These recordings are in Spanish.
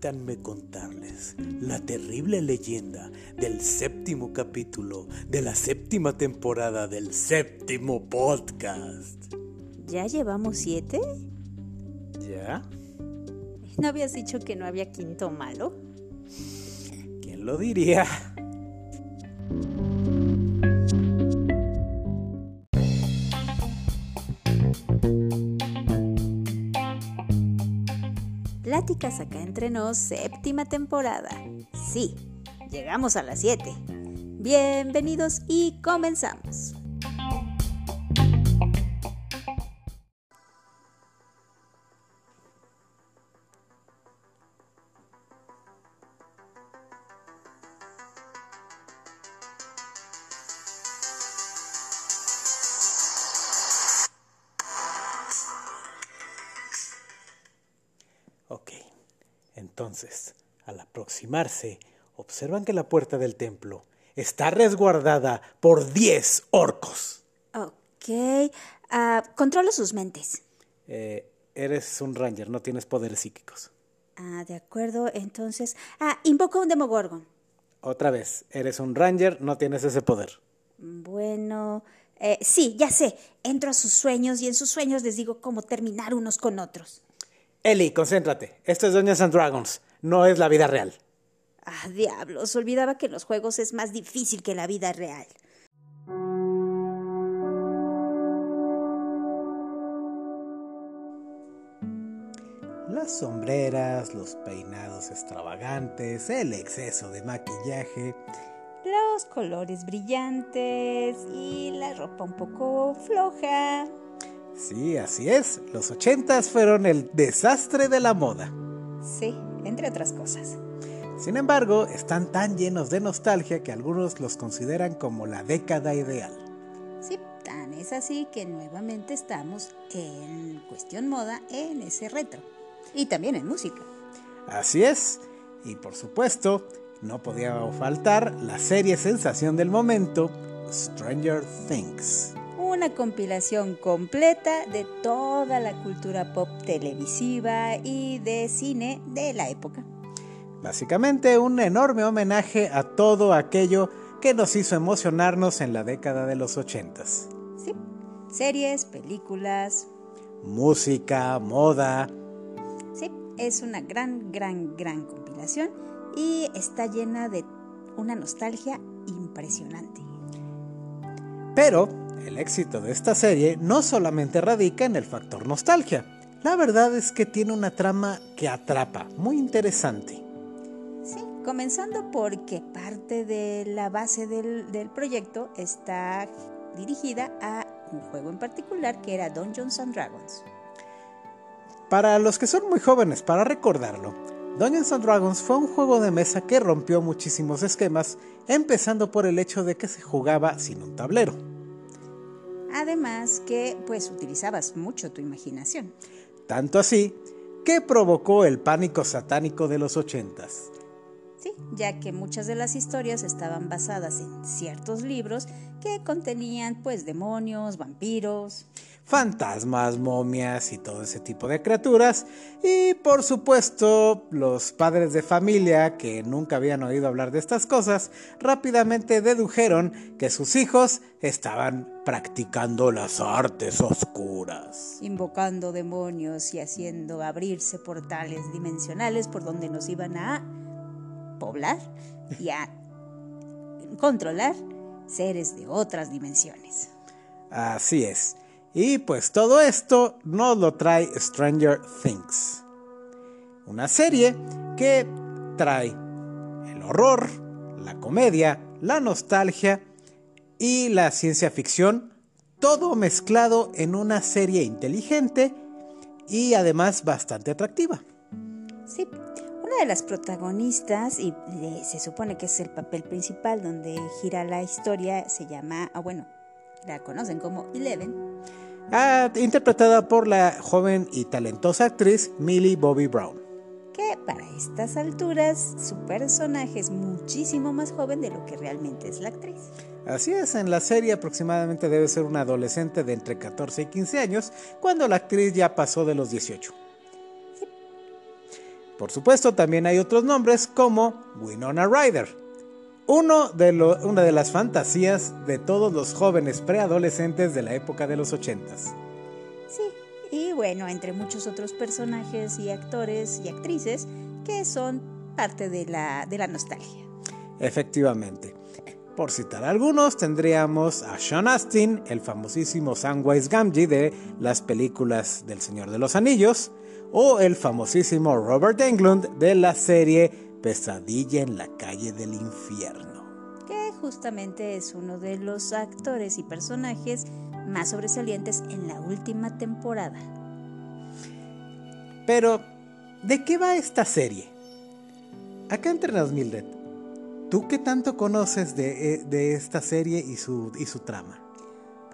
Permítanme contarles la terrible leyenda del séptimo capítulo de la séptima temporada del séptimo podcast. ¿Ya llevamos siete? ¿Ya? ¿No habías dicho que no había quinto malo? ¿Quién lo diría? Pláticas acá entre nos, séptima temporada. Sí, llegamos a las 7. Bienvenidos y comenzamos. Entonces, al aproximarse, observan que la puerta del templo está resguardada por 10 orcos. Ok, ah, controlo sus mentes. Eh, eres un ranger, no tienes poderes psíquicos. Ah, de acuerdo, entonces. Ah, invoco un Demogorgon. Otra vez, eres un ranger, no tienes ese poder. Bueno, eh, sí, ya sé. Entro a sus sueños y en sus sueños les digo cómo terminar unos con otros. Eli, concéntrate. Esto es Dungeons and Dragons, no es la vida real. Ah, diablos, olvidaba que en los juegos es más difícil que la vida real. Las sombreras, los peinados extravagantes, el exceso de maquillaje. Los colores brillantes y la ropa un poco floja. Sí, así es. Los ochentas fueron el desastre de la moda. Sí, entre otras cosas. Sin embargo, están tan llenos de nostalgia que algunos los consideran como la década ideal. Sí, tan es así que nuevamente estamos en cuestión moda en ese retro. Y también en música. Así es. Y por supuesto, no podía faltar la serie sensación del momento, Stranger Things. Una compilación completa de toda la cultura pop televisiva y de cine de la época. Básicamente un enorme homenaje a todo aquello que nos hizo emocionarnos en la década de los ochentas. Sí, series, películas. Música, moda. Sí, es una gran, gran, gran compilación y está llena de una nostalgia impresionante. Pero el éxito de esta serie no solamente radica en el factor nostalgia. La verdad es que tiene una trama que atrapa, muy interesante. Sí, comenzando porque parte de la base del, del proyecto está dirigida a un juego en particular que era Dungeons and Dragons. Para los que son muy jóvenes para recordarlo, Dungeons and Dragons fue un juego de mesa que rompió muchísimos esquemas, empezando por el hecho de que se jugaba sin un tablero. Además que pues utilizabas mucho tu imaginación. Tanto así que provocó el pánico satánico de los ochentas. Sí, ya que muchas de las historias estaban basadas en ciertos libros que contenían pues demonios, vampiros, fantasmas, momias y todo ese tipo de criaturas. Y por supuesto, los padres de familia que nunca habían oído hablar de estas cosas, rápidamente dedujeron que sus hijos estaban practicando las artes oscuras. invocando demonios y haciendo abrirse portales dimensionales por donde nos iban a poblar y a controlar seres de otras dimensiones. Así es. Y pues todo esto nos lo trae Stranger Things. Una serie que trae el horror, la comedia, la nostalgia y la ciencia ficción, todo mezclado en una serie inteligente y además bastante atractiva. Sí, una de las protagonistas, y eh, se supone que es el papel principal donde gira la historia, se llama, ah bueno, la conocen como Eleven, Ah, interpretada por la joven y talentosa actriz Millie Bobby Brown. que para estas alturas su personaje es muchísimo más joven de lo que realmente es la actriz. Así es, en la serie aproximadamente debe ser una adolescente de entre 14 y 15 años, cuando la actriz ya pasó de los 18. Por supuesto, también hay otros nombres como Winona Ryder, uno de una de las fantasías de todos los jóvenes preadolescentes de la época de los ochentas. Sí, y bueno, entre muchos otros personajes y actores y actrices que son parte de la, de la nostalgia. Efectivamente. Por citar algunos, tendríamos a Sean Astin, el famosísimo Samwise Gamgee de las películas del Señor de los Anillos, o el famosísimo Robert Englund de la serie Pesadilla en la calle del infierno. Que justamente es uno de los actores y personajes más sobresalientes en la última temporada. Pero, ¿de qué va esta serie? Acá entre nos, Mildred, ¿Tú qué tanto conoces de, eh, esta serie y su, y su trama?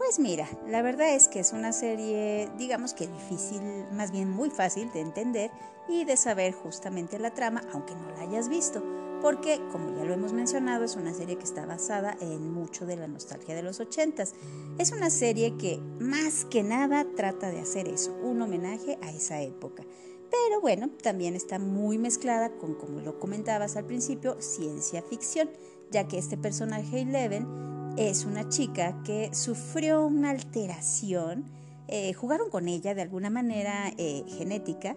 Pues mira, la verdad es que es una serie, digamos que difícil, más bien muy fácil de entender y de saber justamente la trama, aunque no la hayas visto, porque como ya lo hemos mencionado, es una serie que está basada en mucho de la nostalgia de los ochentas. Es una serie que más que nada trata de hacer eso, un homenaje a esa época. Pero bueno, también está muy mezclada con, como lo comentabas al principio, ciencia ficción, ya que este personaje Eleven es una chica que sufrió una alteración, eh, jugaron con ella de alguna manera eh, genética,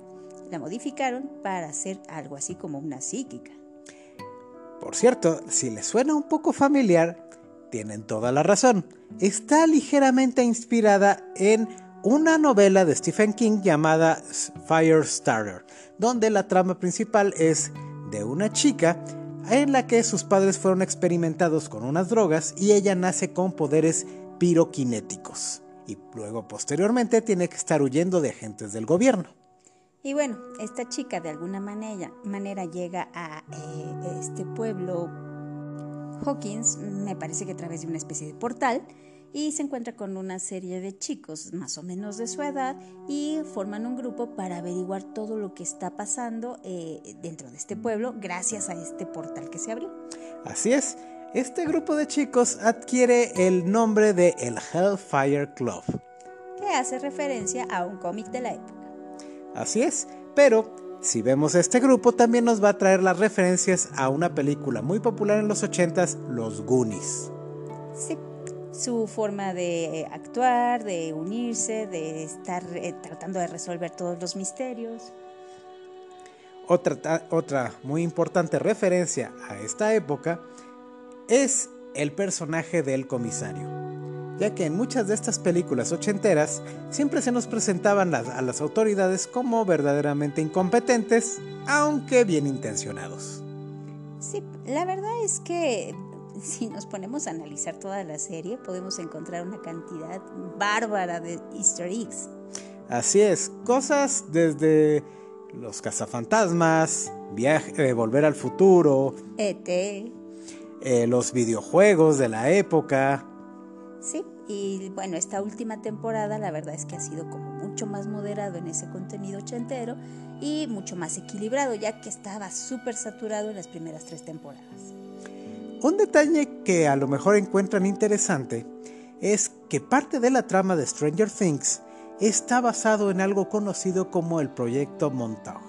la modificaron para hacer algo así como una psíquica. Por cierto, si les suena un poco familiar, tienen toda la razón. Está ligeramente inspirada en una novela de Stephen King llamada Firestarter, donde la trama principal es de una chica en la que sus padres fueron experimentados con unas drogas y ella nace con poderes piroquinéticos y luego posteriormente tiene que estar huyendo de agentes del gobierno. Y bueno, esta chica de alguna manera, llega a eh, este pueblo Hawkins, me parece que a través de una especie de portal, y se encuentra con una serie de chicos más o menos de su edad y forman un grupo para averiguar todo lo que está pasando eh, dentro de este pueblo gracias a este portal que se abrió. Así es, este grupo de chicos adquiere el nombre de el Hellfire Club. Que hace referencia a un cómic de la época. Así es, pero si vemos este grupo también nos va a traer las referencias a una película muy popular en los 80s, Los Goonies. Sí su forma de eh, actuar, de unirse, de estar eh, tratando de resolver todos los misterios. Otra, otra muy importante referencia a esta época es el personaje del comisario, ya que en muchas de estas películas ochenteras siempre se nos presentaban a las autoridades como verdaderamente incompetentes, aunque bien intencionados. Sí, la verdad es que si nos ponemos a analizar toda la serie, podemos encontrar una cantidad bárbara de easter eggs. Así es, cosas desde los cazafantasmas, viaje, eh, volver al futuro, ET, eh, los videojuegos de la época. Sí, y bueno, esta última temporada la verdad es que ha sido como mucho más moderado en ese contenido ochentero y mucho más equilibrado, ya que estaba súper saturado en las primeras tres temporadas. Un detalle que a lo mejor encuentran interesante es que parte de la trama de Stranger Things está basado en algo conocido como el proyecto Montauk,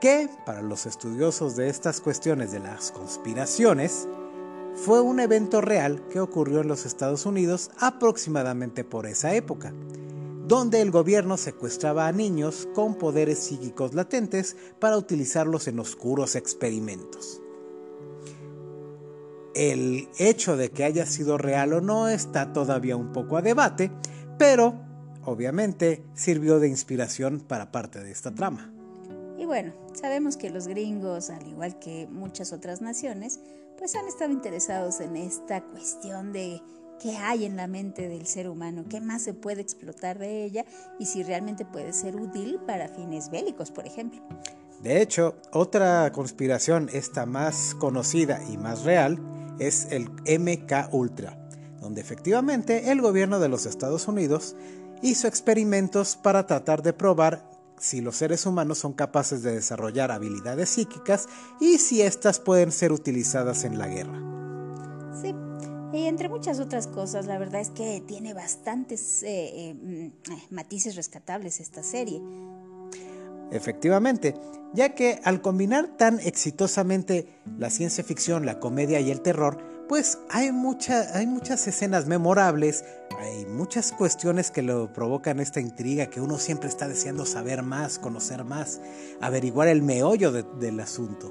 que para los estudiosos de estas cuestiones de las conspiraciones fue un evento real que ocurrió en los Estados Unidos aproximadamente por esa época, donde el gobierno secuestraba a niños con poderes psíquicos latentes para utilizarlos en oscuros experimentos. El hecho de que haya sido real o no está todavía un poco a debate, pero obviamente sirvió de inspiración para parte de esta trama. Y bueno, sabemos que los gringos, al igual que muchas otras naciones, pues han estado interesados en esta cuestión de qué hay en la mente del ser humano, qué más se puede explotar de ella y si realmente puede ser útil para fines bélicos, por ejemplo. De hecho, otra conspiración, esta más conocida y más real, es el MK Ultra, donde efectivamente el gobierno de los Estados Unidos hizo experimentos para tratar de probar si los seres humanos son capaces de desarrollar habilidades psíquicas y si éstas pueden ser utilizadas en la guerra. Sí, y entre muchas otras cosas, la verdad es que tiene bastantes eh, eh, mm, matices rescatables esta serie. Efectivamente, ya que al combinar tan exitosamente la ciencia ficción, la comedia y el terror, pues hay, hay muchas escenas memorables, hay muchas cuestiones que lo provocan esta intriga, que uno siempre está deseando saber más, conocer más, averiguar el meollo del asunto.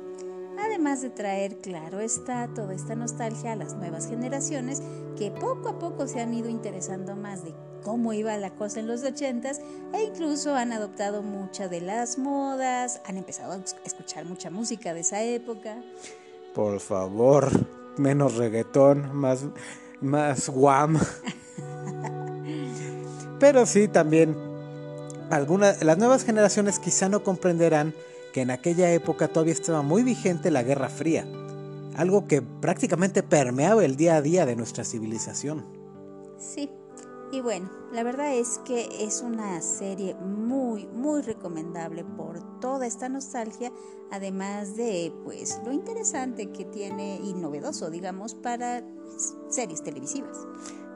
Además de traer, claro está, toda esta nostalgia a las nuevas generaciones que poco a poco se han ido interesando más de cómo iba la cosa en los ochentas e incluso han adoptado muchas de las modas, han empezado a escuchar mucha música de esa época. Por favor, menos reggaetón, más, más guam. Pero sí, también algunas, las nuevas generaciones quizá no comprenderán que en aquella época todavía estaba muy vigente la Guerra Fría, algo que prácticamente permeaba el día a día de nuestra civilización. Sí, y bueno, la verdad es que es una serie muy, muy recomendable por toda esta nostalgia, además de pues lo interesante que tiene y novedoso, digamos, para series televisivas.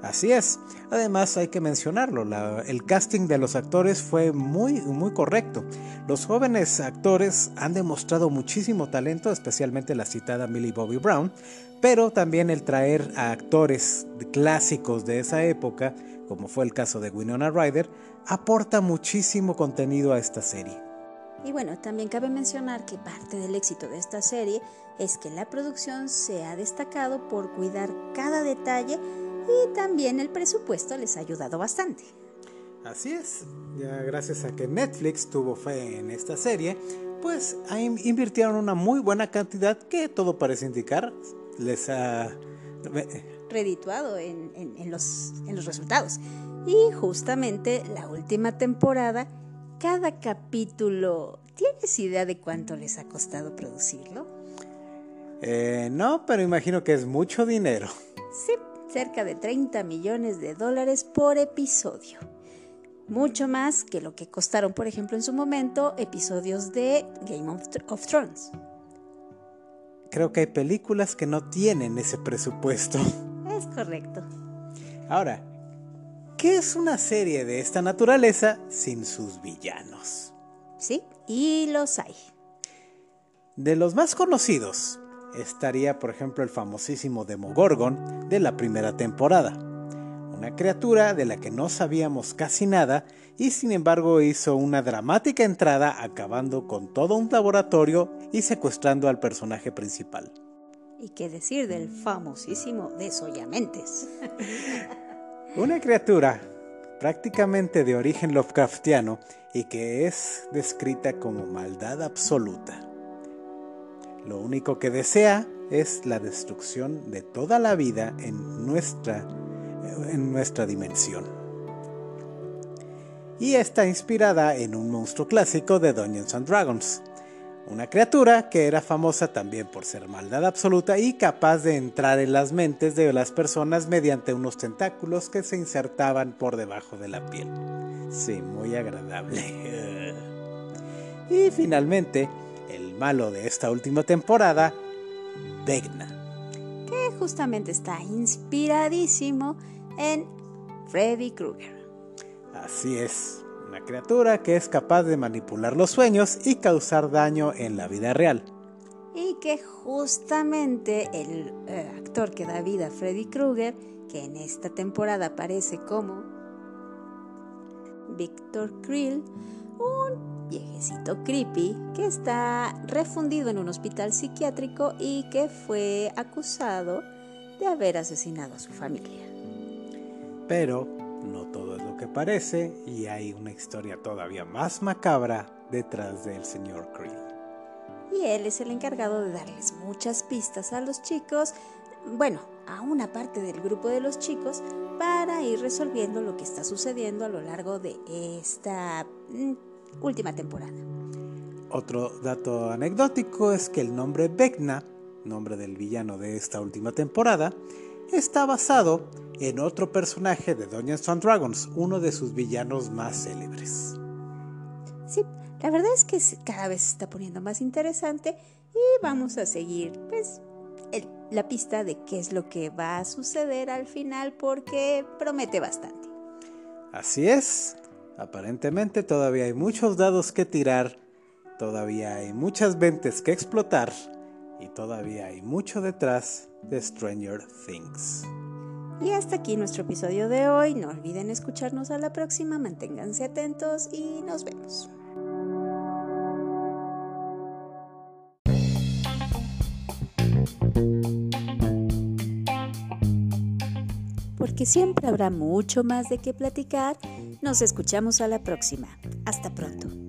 Así es. Además hay que mencionarlo, el casting de los actores fue muy, muy correcto. Los jóvenes actores han demostrado muchísimo talento, especialmente la citada Millie Bobby Brown, pero también el traer a actores clásicos de esa época como fue el caso de Winona Ryder, aporta muchísimo contenido a esta serie. Y bueno, también cabe mencionar que parte del éxito de esta serie es que la producción se ha destacado por cuidar cada detalle y también el presupuesto les ha ayudado bastante. Así es, ya gracias a que Netflix tuvo fe en esta serie, pues invirtieron una muy buena cantidad que todo parece indicar les ha redituado en, los, en los resultados. Y justamente la última temporada, cada capítulo, ¿tienes idea de cuánto les ha costado producirlo? Eh, no, pero imagino que es mucho dinero. Sí, cerca de 30 millones de dólares por episodio. Mucho más que lo que costaron, por ejemplo, en su momento episodios de Game of Thrones. Creo que hay películas que no tienen ese presupuesto. Es correcto. Ahora, ¿qué es una serie de esta naturaleza sin sus villanos? Sí, y los hay. De los más conocidos estaría, por ejemplo, el famosísimo Demogorgon de la primera temporada. Una criatura de la que no sabíamos casi nada y sin embargo hizo una dramática entrada acabando con todo un laboratorio y secuestrando al personaje principal. ¿Y qué decir del famosísimo Desollamentes? Una criatura prácticamente de origen Lovecraftiano y que es descrita como maldad absoluta. Lo único que desea es la destrucción de toda la vida en nuestra, en nuestra dimensión. Y está inspirada en un monstruo clásico de Dungeons and Dragons, una criatura que era famosa también por ser maldad absoluta y capaz de entrar en las mentes de las personas mediante unos tentáculos que se insertaban por debajo de la piel. Sí, muy agradable. Y finalmente, malo de esta última temporada, Vegna. Que justamente está inspiradísimo en Freddy Krueger. Así es, criatura que es capaz de manipular los sueños y causar daño en la vida real. Y que justamente el eh, actor que da vida a Freddy Krueger, que en esta temporada aparece como Victor Krill, un viejecito creepy que está refundido en un hospital psiquiátrico y que fue acusado de haber asesinado a su familia. Pero no todo es lo que parece y hay una historia todavía más macabra detrás del señor Creel. Y él es el encargado de darles muchas pistas a los chicos, bueno, a una parte del grupo de los chicos, para ir resolviendo lo que está sucediendo a lo largo de esta mm, última temporada. Otro dato anecdótico es que el nombre Vecna, nombre del villano de esta última temporada, está basado en otro personaje de Dungeons and Dragons, uno de sus villanos más célebres. Sí, la verdad es que cada vez se está poniendo más interesante y vamos a seguir pues la pista de qué es lo que va a suceder al final porque promete bastante. Así es, aparentemente todavía hay muchos dados que tirar todavía hay muchas mentes que explotar y todavía hay mucho detrás de Stranger Things. Y hasta aquí nuestro episodio de hoy. No olviden escucharnos a la próxima, manténganse atentos y nos vemos. Porque siempre habrá mucho más de qué platicar, nos escuchamos a la próxima. Hasta pronto.